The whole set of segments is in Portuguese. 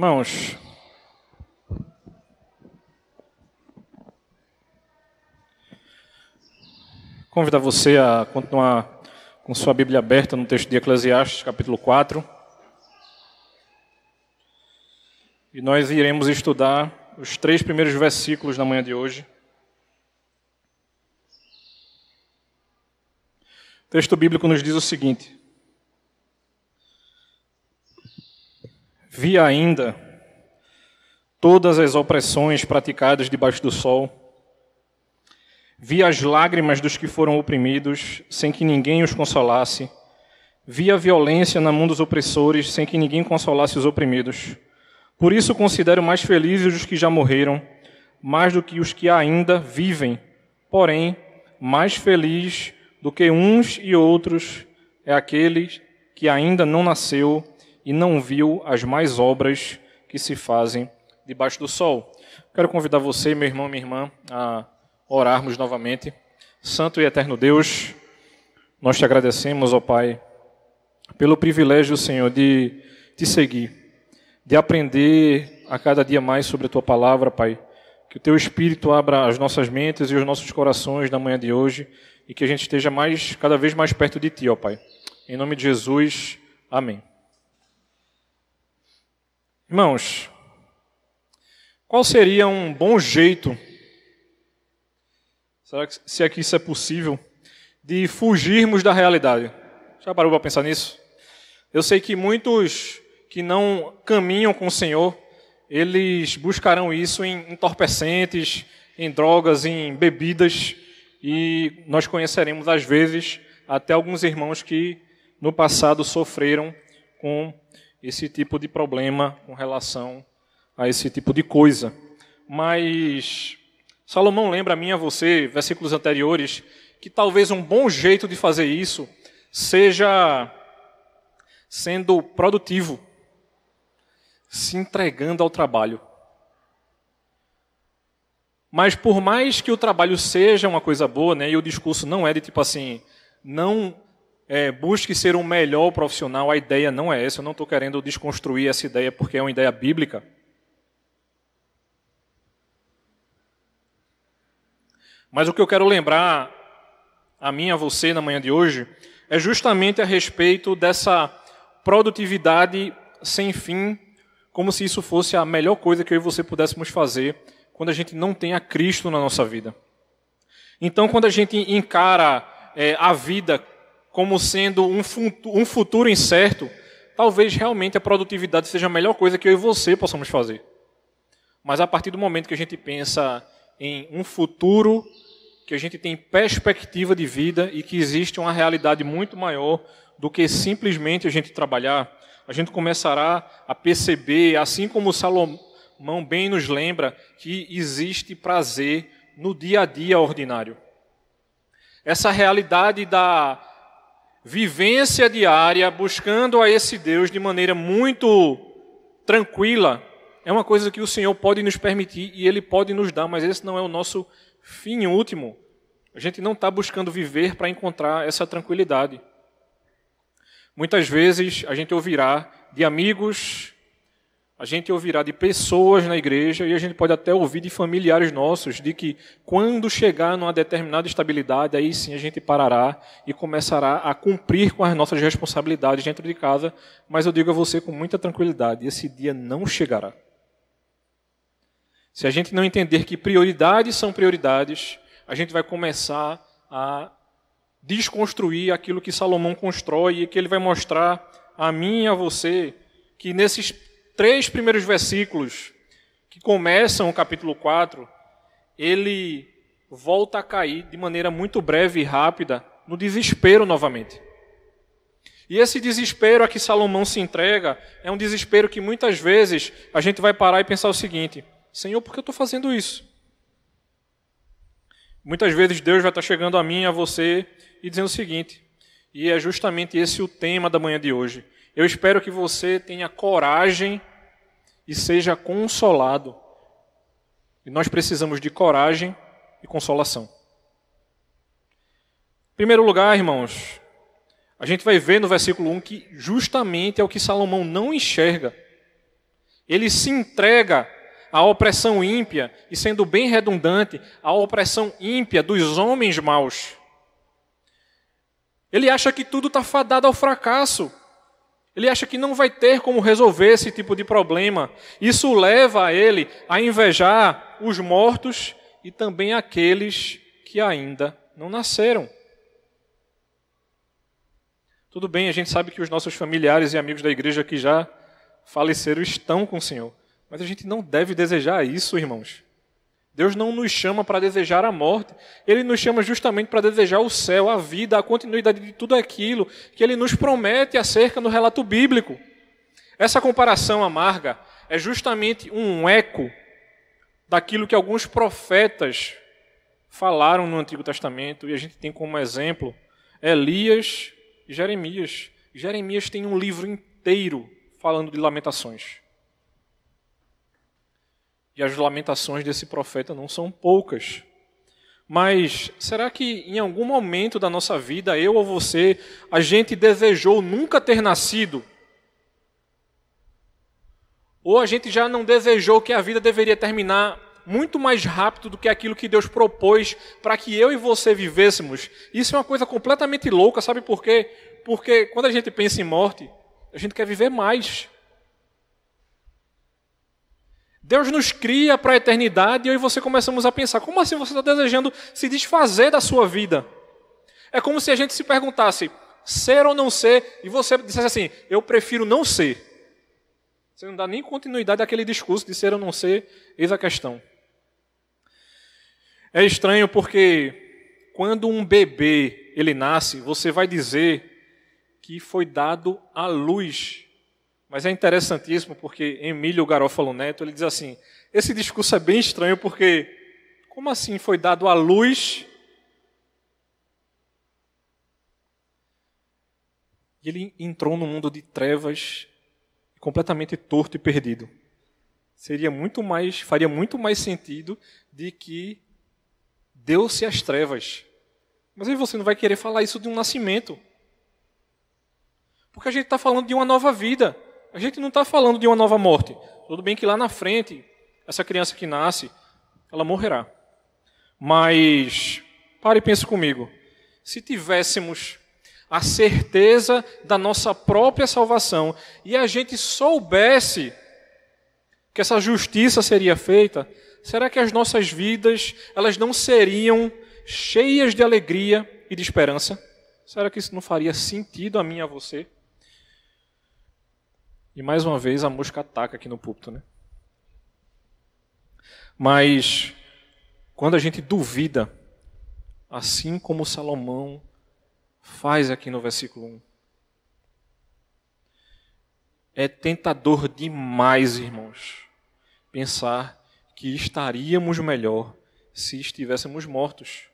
Irmãos, convidar você a continuar com sua Bíblia aberta no texto de Eclesiastes, capítulo 4. E nós iremos estudar os três primeiros versículos na manhã de hoje. O texto bíblico nos diz o seguinte: Vi ainda todas as opressões praticadas debaixo do sol. Vi as lágrimas dos que foram oprimidos, sem que ninguém os consolasse. Vi a violência na mão dos opressores, sem que ninguém consolasse os oprimidos. Por isso considero mais felizes os que já morreram, mais do que os que ainda vivem. Porém, mais feliz do que uns e outros é aquele que ainda não nasceu e não viu as mais obras que se fazem debaixo do sol. Quero convidar você, meu irmão, minha irmã, a orarmos novamente. Santo e eterno Deus, nós te agradecemos, ó Pai, pelo privilégio, Senhor, de te seguir, de aprender a cada dia mais sobre a tua palavra, Pai. Que o teu Espírito abra as nossas mentes e os nossos corações na manhã de hoje e que a gente esteja mais, cada vez mais perto de ti, ó Pai. Em nome de Jesus, amém. Irmãos, qual seria um bom jeito, será que, se é que isso é possível, de fugirmos da realidade? Já parou para pensar nisso? Eu sei que muitos que não caminham com o Senhor, eles buscarão isso em entorpecentes, em drogas, em bebidas, e nós conheceremos às vezes até alguns irmãos que no passado sofreram com esse tipo de problema com relação a esse tipo de coisa. Mas Salomão lembra a mim a você, versículos anteriores, que talvez um bom jeito de fazer isso seja sendo produtivo, se entregando ao trabalho. Mas por mais que o trabalho seja uma coisa boa, né, e o discurso não é de tipo assim, não é, busque ser um melhor profissional, a ideia não é essa. Eu não estou querendo desconstruir essa ideia porque é uma ideia bíblica. Mas o que eu quero lembrar a mim a você na manhã de hoje é justamente a respeito dessa produtividade sem fim, como se isso fosse a melhor coisa que eu e você pudéssemos fazer quando a gente não tem a Cristo na nossa vida. Então, quando a gente encara é, a vida como sendo um futuro incerto, talvez realmente a produtividade seja a melhor coisa que eu e você possamos fazer. Mas a partir do momento que a gente pensa em um futuro, que a gente tem perspectiva de vida e que existe uma realidade muito maior do que simplesmente a gente trabalhar, a gente começará a perceber, assim como Salomão bem nos lembra, que existe prazer no dia a dia ordinário. Essa realidade da vivência diária, buscando a esse Deus de maneira muito tranquila, é uma coisa que o Senhor pode nos permitir e Ele pode nos dar, mas esse não é o nosso fim último. A gente não está buscando viver para encontrar essa tranquilidade. Muitas vezes a gente ouvirá de amigos a gente ouvirá de pessoas na igreja e a gente pode até ouvir de familiares nossos de que quando chegar numa determinada estabilidade, aí sim a gente parará e começará a cumprir com as nossas responsabilidades dentro de casa. Mas eu digo a você com muita tranquilidade: esse dia não chegará. Se a gente não entender que prioridades são prioridades, a gente vai começar a desconstruir aquilo que Salomão constrói e que ele vai mostrar a mim e a você que nesses três primeiros versículos que começam o capítulo 4, ele volta a cair de maneira muito breve e rápida no desespero novamente. E esse desespero a que Salomão se entrega é um desespero que muitas vezes a gente vai parar e pensar o seguinte: Senhor, por que eu estou fazendo isso? Muitas vezes Deus vai estar chegando a mim a você e dizendo o seguinte, e é justamente esse o tema da manhã de hoje. Eu espero que você tenha coragem e seja consolado. E nós precisamos de coragem e consolação. Em primeiro lugar, irmãos, a gente vai ver no versículo 1 que justamente é o que Salomão não enxerga. Ele se entrega à opressão ímpia, e sendo bem redundante, à opressão ímpia dos homens maus. Ele acha que tudo está fadado ao fracasso. Ele acha que não vai ter como resolver esse tipo de problema. Isso leva a ele a invejar os mortos e também aqueles que ainda não nasceram. Tudo bem, a gente sabe que os nossos familiares e amigos da igreja que já faleceram estão com o Senhor. Mas a gente não deve desejar isso, irmãos. Deus não nos chama para desejar a morte, Ele nos chama justamente para desejar o céu, a vida, a continuidade de tudo aquilo que Ele nos promete acerca do relato bíblico. Essa comparação amarga é justamente um eco daquilo que alguns profetas falaram no Antigo Testamento, e a gente tem como exemplo Elias e Jeremias. Jeremias tem um livro inteiro falando de lamentações. E as lamentações desse profeta não são poucas. Mas será que em algum momento da nossa vida, eu ou você, a gente desejou nunca ter nascido? Ou a gente já não desejou que a vida deveria terminar muito mais rápido do que aquilo que Deus propôs para que eu e você vivêssemos? Isso é uma coisa completamente louca, sabe por quê? Porque quando a gente pensa em morte, a gente quer viver mais. Deus nos cria para a eternidade e aí você começamos a pensar: como assim você está desejando se desfazer da sua vida? É como se a gente se perguntasse: ser ou não ser, e você dissesse assim: eu prefiro não ser. Você não dá nem continuidade àquele discurso de ser ou não ser, eis a questão. É estranho porque quando um bebê ele nasce, você vai dizer que foi dado à luz mas é interessantíssimo porque Emílio Garófalo Neto ele diz assim: esse discurso é bem estranho porque como assim foi dado à luz? E ele entrou no mundo de trevas completamente torto e perdido. Seria muito mais, faria muito mais sentido de que deu-se as trevas. Mas aí você não vai querer falar isso de um nascimento. Porque a gente está falando de uma nova vida. A gente não está falando de uma nova morte. Tudo bem que lá na frente, essa criança que nasce, ela morrerá. Mas, pare e pense comigo. Se tivéssemos a certeza da nossa própria salvação e a gente soubesse que essa justiça seria feita, será que as nossas vidas elas não seriam cheias de alegria e de esperança? Será que isso não faria sentido a mim e a você? E mais uma vez a mosca ataca aqui no púlpito, né? Mas quando a gente duvida, assim como Salomão faz aqui no versículo 1, é tentador demais, irmãos, pensar que estaríamos melhor se estivéssemos mortos.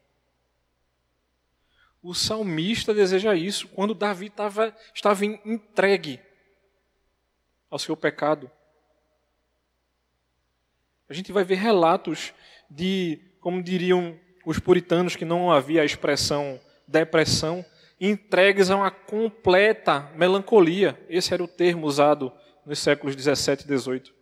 O salmista deseja isso quando Davi estava, estava entregue ao seu pecado. A gente vai ver relatos de, como diriam os puritanos, que não havia a expressão depressão, entregues a uma completa melancolia. Esse era o termo usado nos séculos 17 e 18.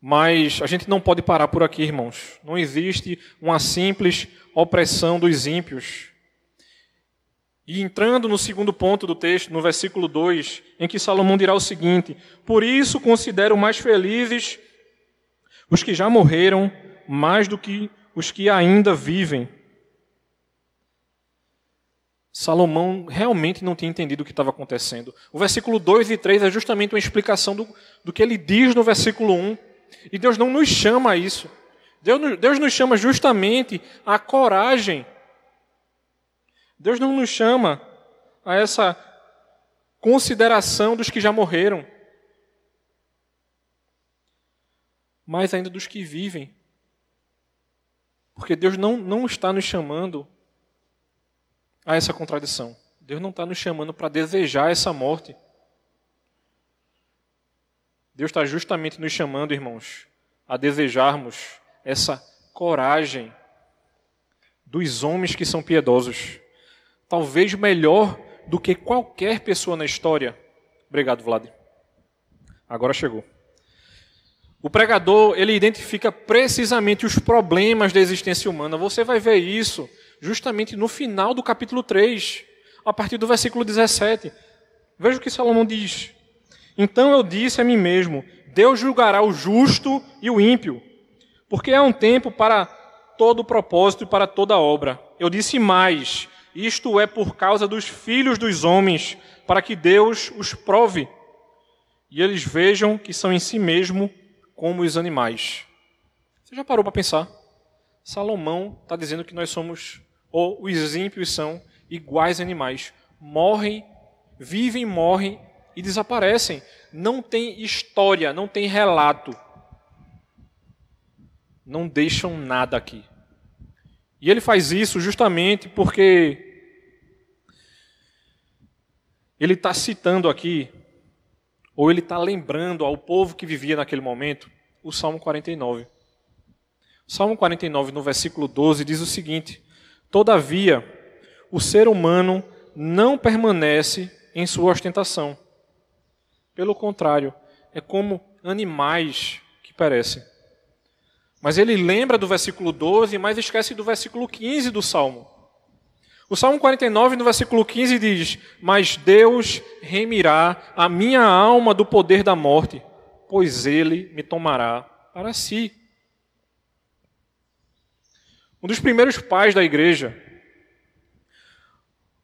Mas a gente não pode parar por aqui, irmãos. Não existe uma simples opressão dos ímpios. E entrando no segundo ponto do texto, no versículo 2, em que Salomão dirá o seguinte: Por isso considero mais felizes os que já morreram, mais do que os que ainda vivem. Salomão realmente não tinha entendido o que estava acontecendo. O versículo 2 e 3 é justamente uma explicação do, do que ele diz no versículo 1. E Deus não nos chama a isso. Deus, Deus nos chama justamente a coragem Deus não nos chama a essa consideração dos que já morreram, mas ainda dos que vivem. Porque Deus não, não está nos chamando a essa contradição. Deus não está nos chamando para desejar essa morte. Deus está justamente nos chamando, irmãos, a desejarmos essa coragem dos homens que são piedosos talvez melhor do que qualquer pessoa na história. Obrigado, Vlad. Agora chegou. O pregador, ele identifica precisamente os problemas da existência humana. Você vai ver isso justamente no final do capítulo 3, a partir do versículo 17. Veja o que Salomão diz. Então eu disse a mim mesmo: Deus julgará o justo e o ímpio, porque é um tempo para todo propósito e para toda obra. Eu disse mais: isto é por causa dos filhos dos homens, para que Deus os prove e eles vejam que são em si mesmo como os animais. Você já parou para pensar? Salomão está dizendo que nós somos, ou os ímpios são iguais animais. Morrem, vivem, morrem e desaparecem. Não tem história, não tem relato. Não deixam nada aqui. E ele faz isso justamente porque ele está citando aqui ou ele está lembrando ao povo que vivia naquele momento o Salmo 49. O Salmo 49, no versículo 12, diz o seguinte: Todavia, o ser humano não permanece em sua ostentação. Pelo contrário, é como animais que perecem. Mas ele lembra do versículo 12, mas esquece do versículo 15 do Salmo. O Salmo 49, no versículo 15, diz: Mas Deus remirá a minha alma do poder da morte, pois ele me tomará para si. Um dos primeiros pais da igreja,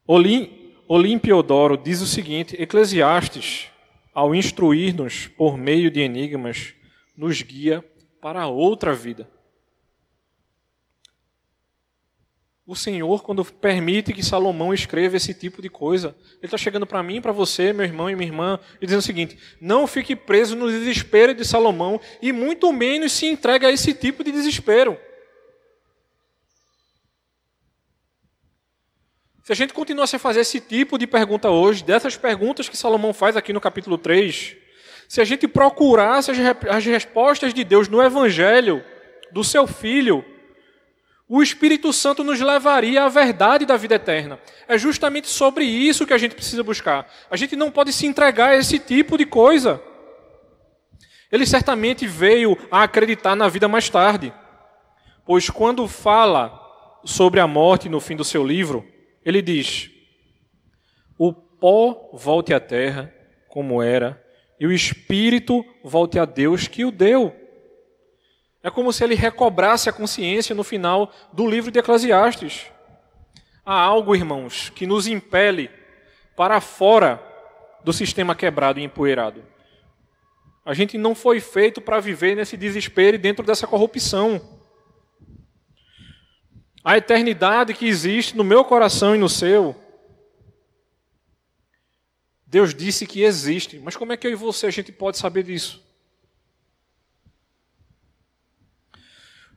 Olim, Olimpiodoro, diz o seguinte: Eclesiastes, ao instruir-nos por meio de enigmas, nos guia para outra vida. o Senhor, quando permite que Salomão escreva esse tipo de coisa, ele está chegando para mim, para você, meu irmão e minha irmã, e dizendo o seguinte: não fique preso no desespero de Salomão e muito menos se entregue a esse tipo de desespero. Se a gente continuasse a fazer esse tipo de pergunta hoje, dessas perguntas que Salomão faz aqui no capítulo 3, se a gente procurasse as respostas de Deus no Evangelho do seu filho, o Espírito Santo nos levaria à verdade da vida eterna. É justamente sobre isso que a gente precisa buscar. A gente não pode se entregar a esse tipo de coisa. Ele certamente veio a acreditar na vida mais tarde, pois quando fala sobre a morte no fim do seu livro, ele diz: O pó volte à terra como era, e o espírito volte a Deus que o deu. É como se ele recobrasse a consciência no final do livro de Eclesiastes. Há algo, irmãos, que nos impele para fora do sistema quebrado e empoeirado. A gente não foi feito para viver nesse desespero e dentro dessa corrupção. A eternidade que existe no meu coração e no seu, Deus disse que existe. Mas como é que eu e você a gente pode saber disso?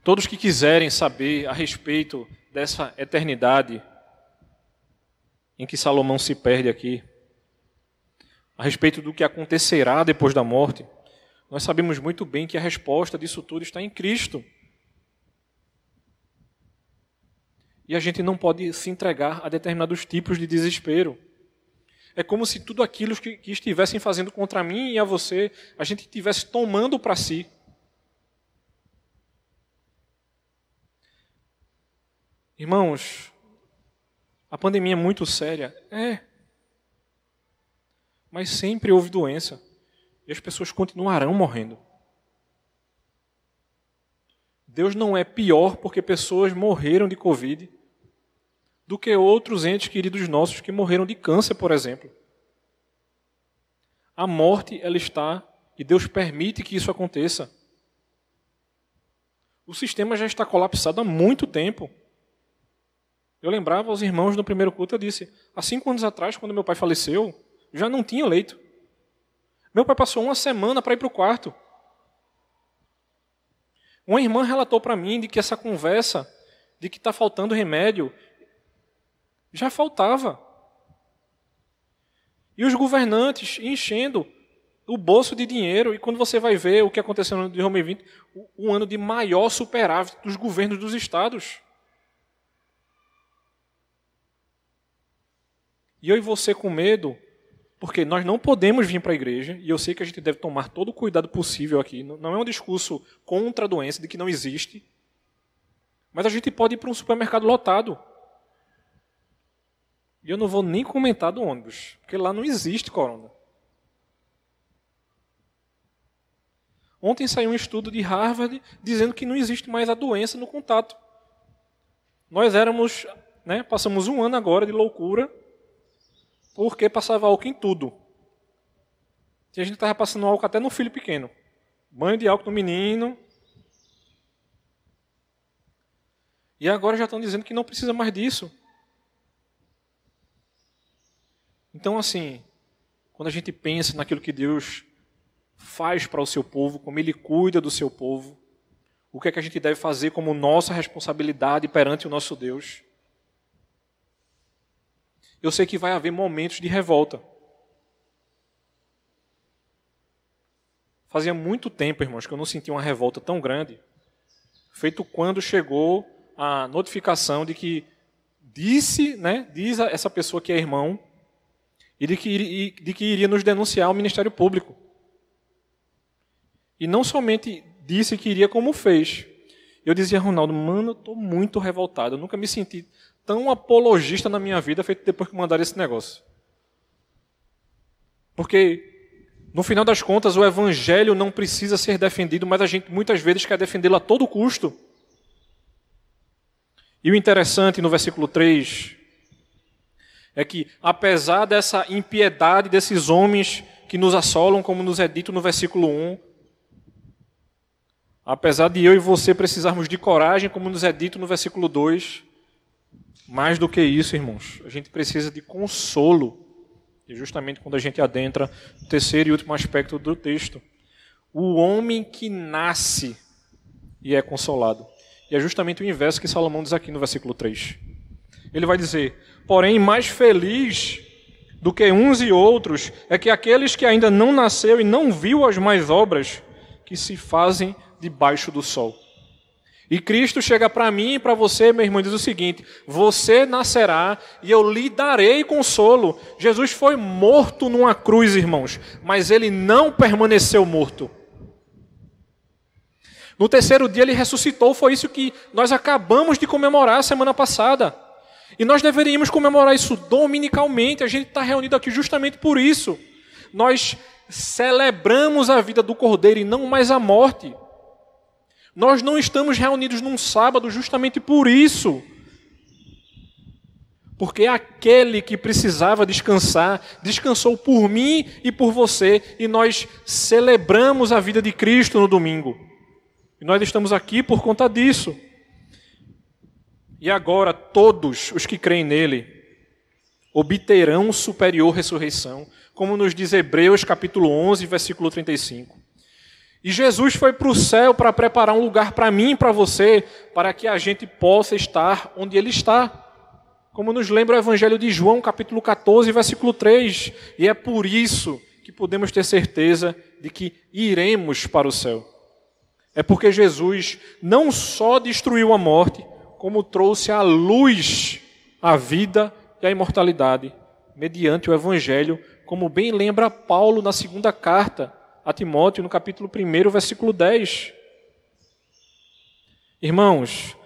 Todos que quiserem saber a respeito dessa eternidade em que Salomão se perde aqui, a respeito do que acontecerá depois da morte, nós sabemos muito bem que a resposta disso tudo está em Cristo. E a gente não pode se entregar a determinados tipos de desespero. É como se tudo aquilo que, que estivessem fazendo contra mim e a você, a gente estivesse tomando para si. Irmãos, a pandemia é muito séria. É. Mas sempre houve doença. E as pessoas continuarão morrendo. Deus não é pior porque pessoas morreram de Covid do que outros entes queridos nossos que morreram de câncer, por exemplo. A morte, ela está, e Deus permite que isso aconteça. O sistema já está colapsado há muito tempo. Eu lembrava aos irmãos no primeiro culto, eu disse, há cinco anos atrás, quando meu pai faleceu, já não tinha leito. Meu pai passou uma semana para ir para o quarto. Uma irmã relatou para mim de que essa conversa de que está faltando remédio já faltava. E os governantes enchendo o bolso de dinheiro, e quando você vai ver o que aconteceu no ano de 2020, o ano de maior superávit dos governos dos estados. E eu e você com medo, Porque nós não podemos vir para a igreja, e eu sei que a gente deve tomar todo o cuidado possível aqui. Não é um discurso contra a doença, de que não existe. Mas a gente pode ir para um supermercado lotado. E eu não vou nem comentar do ônibus, porque lá não existe corona. Ontem saiu um estudo de Harvard dizendo que não existe mais a doença no contato. Nós éramos, né, passamos um ano agora de loucura, porque passava álcool em tudo. E a gente estava passando álcool até no filho pequeno. Banho de álcool no menino. E agora já estão dizendo que não precisa mais disso. Então, assim, quando a gente pensa naquilo que Deus faz para o seu povo, como Ele cuida do seu povo, o que é que a gente deve fazer como nossa responsabilidade perante o nosso Deus, eu sei que vai haver momentos de revolta. Fazia muito tempo, irmãos, que eu não sentia uma revolta tão grande, feito quando chegou a notificação de que disse, né, diz essa pessoa que é irmão, e de que, de que iria nos denunciar ao Ministério Público. E não somente disse que iria, como fez. Eu dizia Ronaldo, mano, eu estou muito revoltado. Eu nunca me senti tão apologista na minha vida feito depois que mandaram esse negócio. Porque, no final das contas, o evangelho não precisa ser defendido, mas a gente muitas vezes quer defendê-lo a todo custo. E o interessante no versículo 3 é que, apesar dessa impiedade desses homens que nos assolam, como nos é dito no versículo 1, apesar de eu e você precisarmos de coragem, como nos é dito no versículo 2, mais do que isso, irmãos, a gente precisa de consolo. E justamente quando a gente adentra o terceiro e último aspecto do texto. O homem que nasce e é consolado. E é justamente o inverso que Salomão diz aqui no versículo 3. Ele vai dizer: Porém, mais feliz do que uns e outros é que aqueles que ainda não nasceu e não viu as mais obras que se fazem debaixo do sol. E Cristo chega para mim e para você, meu irmão, e diz o seguinte: Você nascerá e eu lhe darei consolo. Jesus foi morto numa cruz, irmãos, mas ele não permaneceu morto. No terceiro dia ele ressuscitou, foi isso que nós acabamos de comemorar semana passada. E nós deveríamos comemorar isso dominicalmente. A gente está reunido aqui justamente por isso. Nós celebramos a vida do Cordeiro e não mais a morte. Nós não estamos reunidos num sábado justamente por isso. Porque aquele que precisava descansar, descansou por mim e por você, e nós celebramos a vida de Cristo no domingo. E nós estamos aqui por conta disso. E agora todos os que creem nele obterão superior ressurreição, como nos diz Hebreus capítulo 11, versículo 35. E Jesus foi para o céu para preparar um lugar para mim e para você, para que a gente possa estar onde Ele está. Como nos lembra o Evangelho de João, capítulo 14, versículo 3. E é por isso que podemos ter certeza de que iremos para o céu. É porque Jesus não só destruiu a morte, como trouxe à luz a vida e a imortalidade, mediante o Evangelho, como bem lembra Paulo na segunda carta a Timóteo no capítulo 1, versículo 10. Irmãos,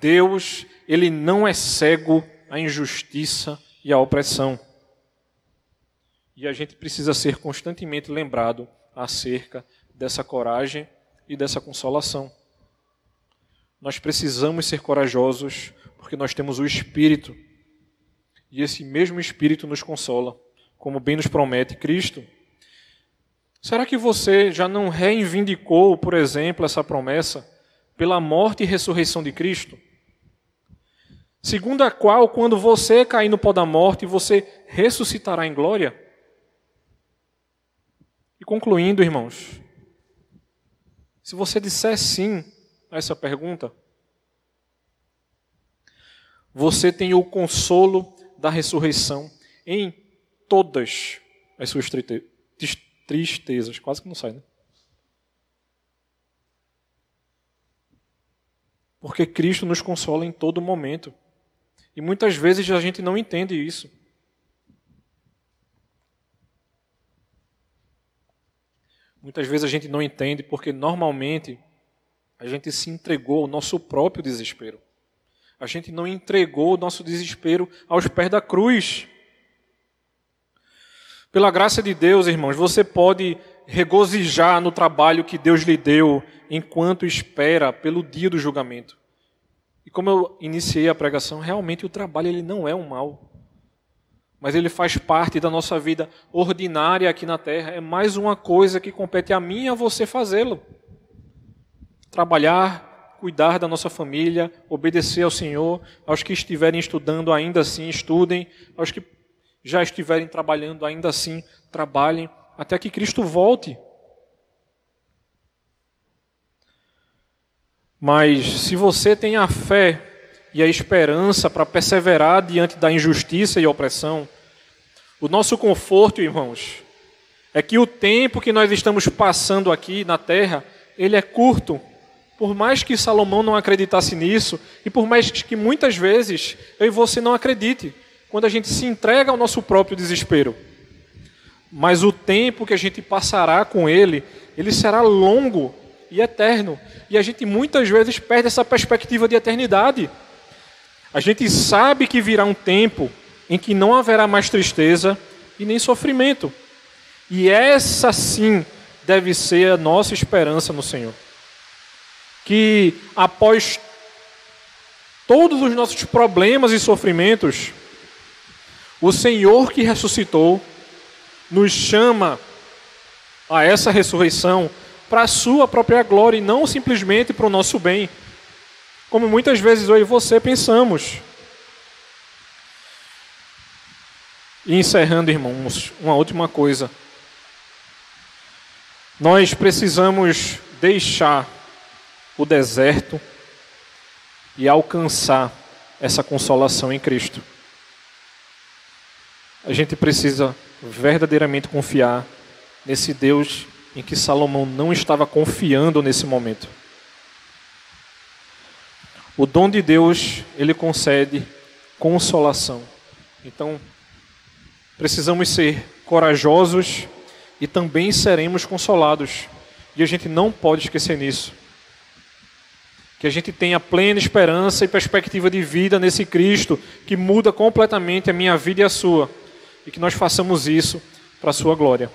Deus, ele não é cego à injustiça e à opressão. E a gente precisa ser constantemente lembrado acerca dessa coragem e dessa consolação. Nós precisamos ser corajosos porque nós temos o Espírito. E esse mesmo Espírito nos consola, como bem nos promete Cristo. Será que você já não reivindicou, por exemplo, essa promessa pela morte e ressurreição de Cristo? Segundo a qual, quando você cair no pó da morte, você ressuscitará em glória? E concluindo, irmãos, se você disser sim a essa pergunta, você tem o consolo da ressurreição em todas as suas tristezas. Quase que não sai, né? Porque Cristo nos consola em todo momento. E muitas vezes a gente não entende isso. Muitas vezes a gente não entende porque normalmente a gente se entregou ao nosso próprio desespero. A gente não entregou o nosso desespero aos pés da cruz. Pela graça de Deus, irmãos, você pode regozijar no trabalho que Deus lhe deu enquanto espera pelo dia do julgamento. E como eu iniciei a pregação, realmente o trabalho ele não é um mal mas ele faz parte da nossa vida ordinária aqui na terra. É mais uma coisa que compete a mim e a você fazê-lo. Trabalhar, cuidar da nossa família, obedecer ao Senhor. Aos que estiverem estudando, ainda assim, estudem. Aos que já estiverem trabalhando, ainda assim, trabalhem. Até que Cristo volte. Mas se você tem a fé e a esperança para perseverar diante da injustiça e opressão. O nosso conforto, irmãos, é que o tempo que nós estamos passando aqui na terra, ele é curto. Por mais que Salomão não acreditasse nisso, e por mais que muitas vezes eu e você não acredite, quando a gente se entrega ao nosso próprio desespero. Mas o tempo que a gente passará com ele, ele será longo e eterno. E a gente muitas vezes perde essa perspectiva de eternidade. A gente sabe que virá um tempo em que não haverá mais tristeza e nem sofrimento. E essa sim deve ser a nossa esperança no Senhor. Que após todos os nossos problemas e sofrimentos, o Senhor que ressuscitou nos chama a essa ressurreição para a sua própria glória e não simplesmente para o nosso bem como muitas vezes eu e você pensamos. E encerrando, irmãos, uma última coisa. Nós precisamos deixar o deserto e alcançar essa consolação em Cristo. A gente precisa verdadeiramente confiar nesse Deus em que Salomão não estava confiando nesse momento. O dom de Deus, ele concede consolação. Então, precisamos ser corajosos e também seremos consolados. E a gente não pode esquecer nisso. Que a gente tenha plena esperança e perspectiva de vida nesse Cristo que muda completamente a minha vida e a sua. E que nós façamos isso para a sua glória.